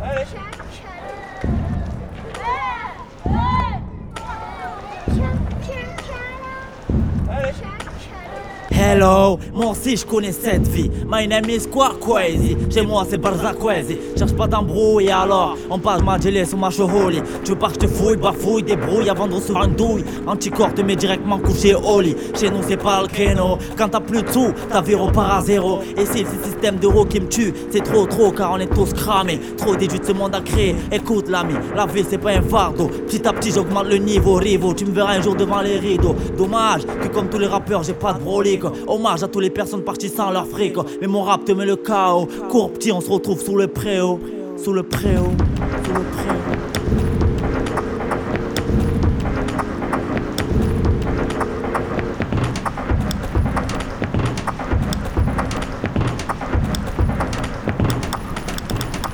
哎，哎，哎，哎，哎。Hello, moi aussi je connais cette vie. My name is Kwakwezi. Chez moi c'est Barzakwezi. Cherche pas d'embrouille alors on passe ma gelée sur ma holy. Tu que je te fouille, bafouille, débrouille avant de recevoir une douille. Anticorps te met directement couché au lit. Chez nous c'est pas le créneau. Quand t'as plus de sous, ta vie repart à zéro. Et si c'est le système d'euros qui me tue, c'est trop trop car on est tous cramés. Trop d'études ce monde à créer. Écoute l'ami, la vie c'est pas un fardeau. Petit à petit j'augmente le niveau, rivo. Tu me verras un jour devant les rideaux. Dommage que comme tous les rappeurs j'ai pas de brolique. Hommage à toutes les personnes parties sans leur fric. Mais mon rap te met le chaos. Cours petit, on se retrouve sous le préau. Sous le préau. Sous le préau.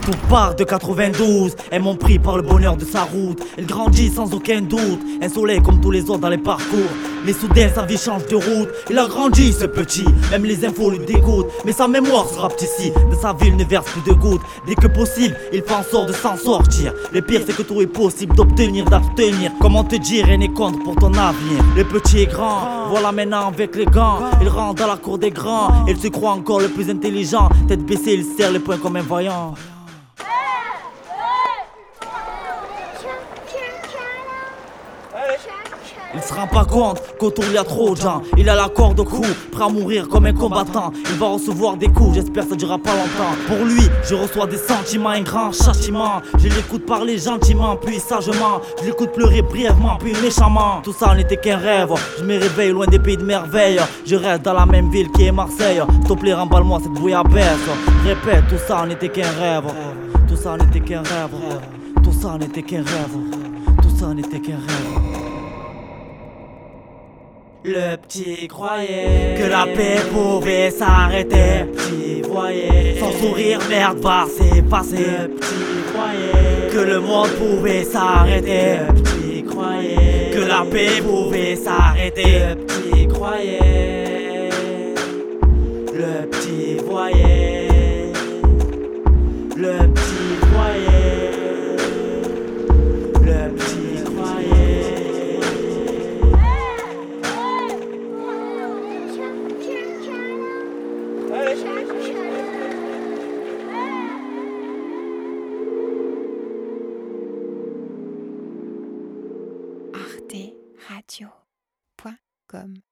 Tout part de 92, elles m'ont pris par le bonheur de sa route. Elle grandit sans aucun doute, un soleil comme tous les autres dans les parcours. Mais soudain sa vie change de route, il a grandi ce petit, même les infos lui dégoûtent. Mais sa mémoire sera ici, de sa ville ne verse plus de gouttes. Dès que possible, il en sorte de s'en sortir. Le pire c'est que tout est possible d'obtenir, d'abstenir. Comment te dire, rien n'est contre pour ton avenir? Le petit est grand, voilà maintenant avec les gants. Il rentre dans la cour des grands, il se croit encore le plus intelligent. Tête baissée, il serre les poings comme un voyant. Il se rend pas compte qu'autour il y a trop de gens. Il a la corde au cou, prêt à mourir comme un combattant. Il va recevoir des coups, j'espère ça durera pas longtemps. Pour lui, je reçois des sentiments, un grand châtiment. Je l'écoute parler gentiment, puis sagement. Je l'écoute pleurer brièvement, puis méchamment. Tout ça n'était qu'un rêve. Je me réveille loin des pays de merveille. Je reste dans la même ville qui est Marseille. S'il te plaît, remballe-moi cette bouillabaisse. Répète, tout ça n'était qu'un rêve. Tout ça n'était qu'un rêve. Tout ça n'était qu'un rêve. Tout ça n'était qu'un rêve. Le petit croyait que la paix pouvait s'arrêter. Le petit voyait son sourire, merde, va c'est passé. Le petit croyait que le monde pouvait s'arrêter. Le petit croyait que la paix pouvait s'arrêter. Le petit croyait. Le petit voyait radio.com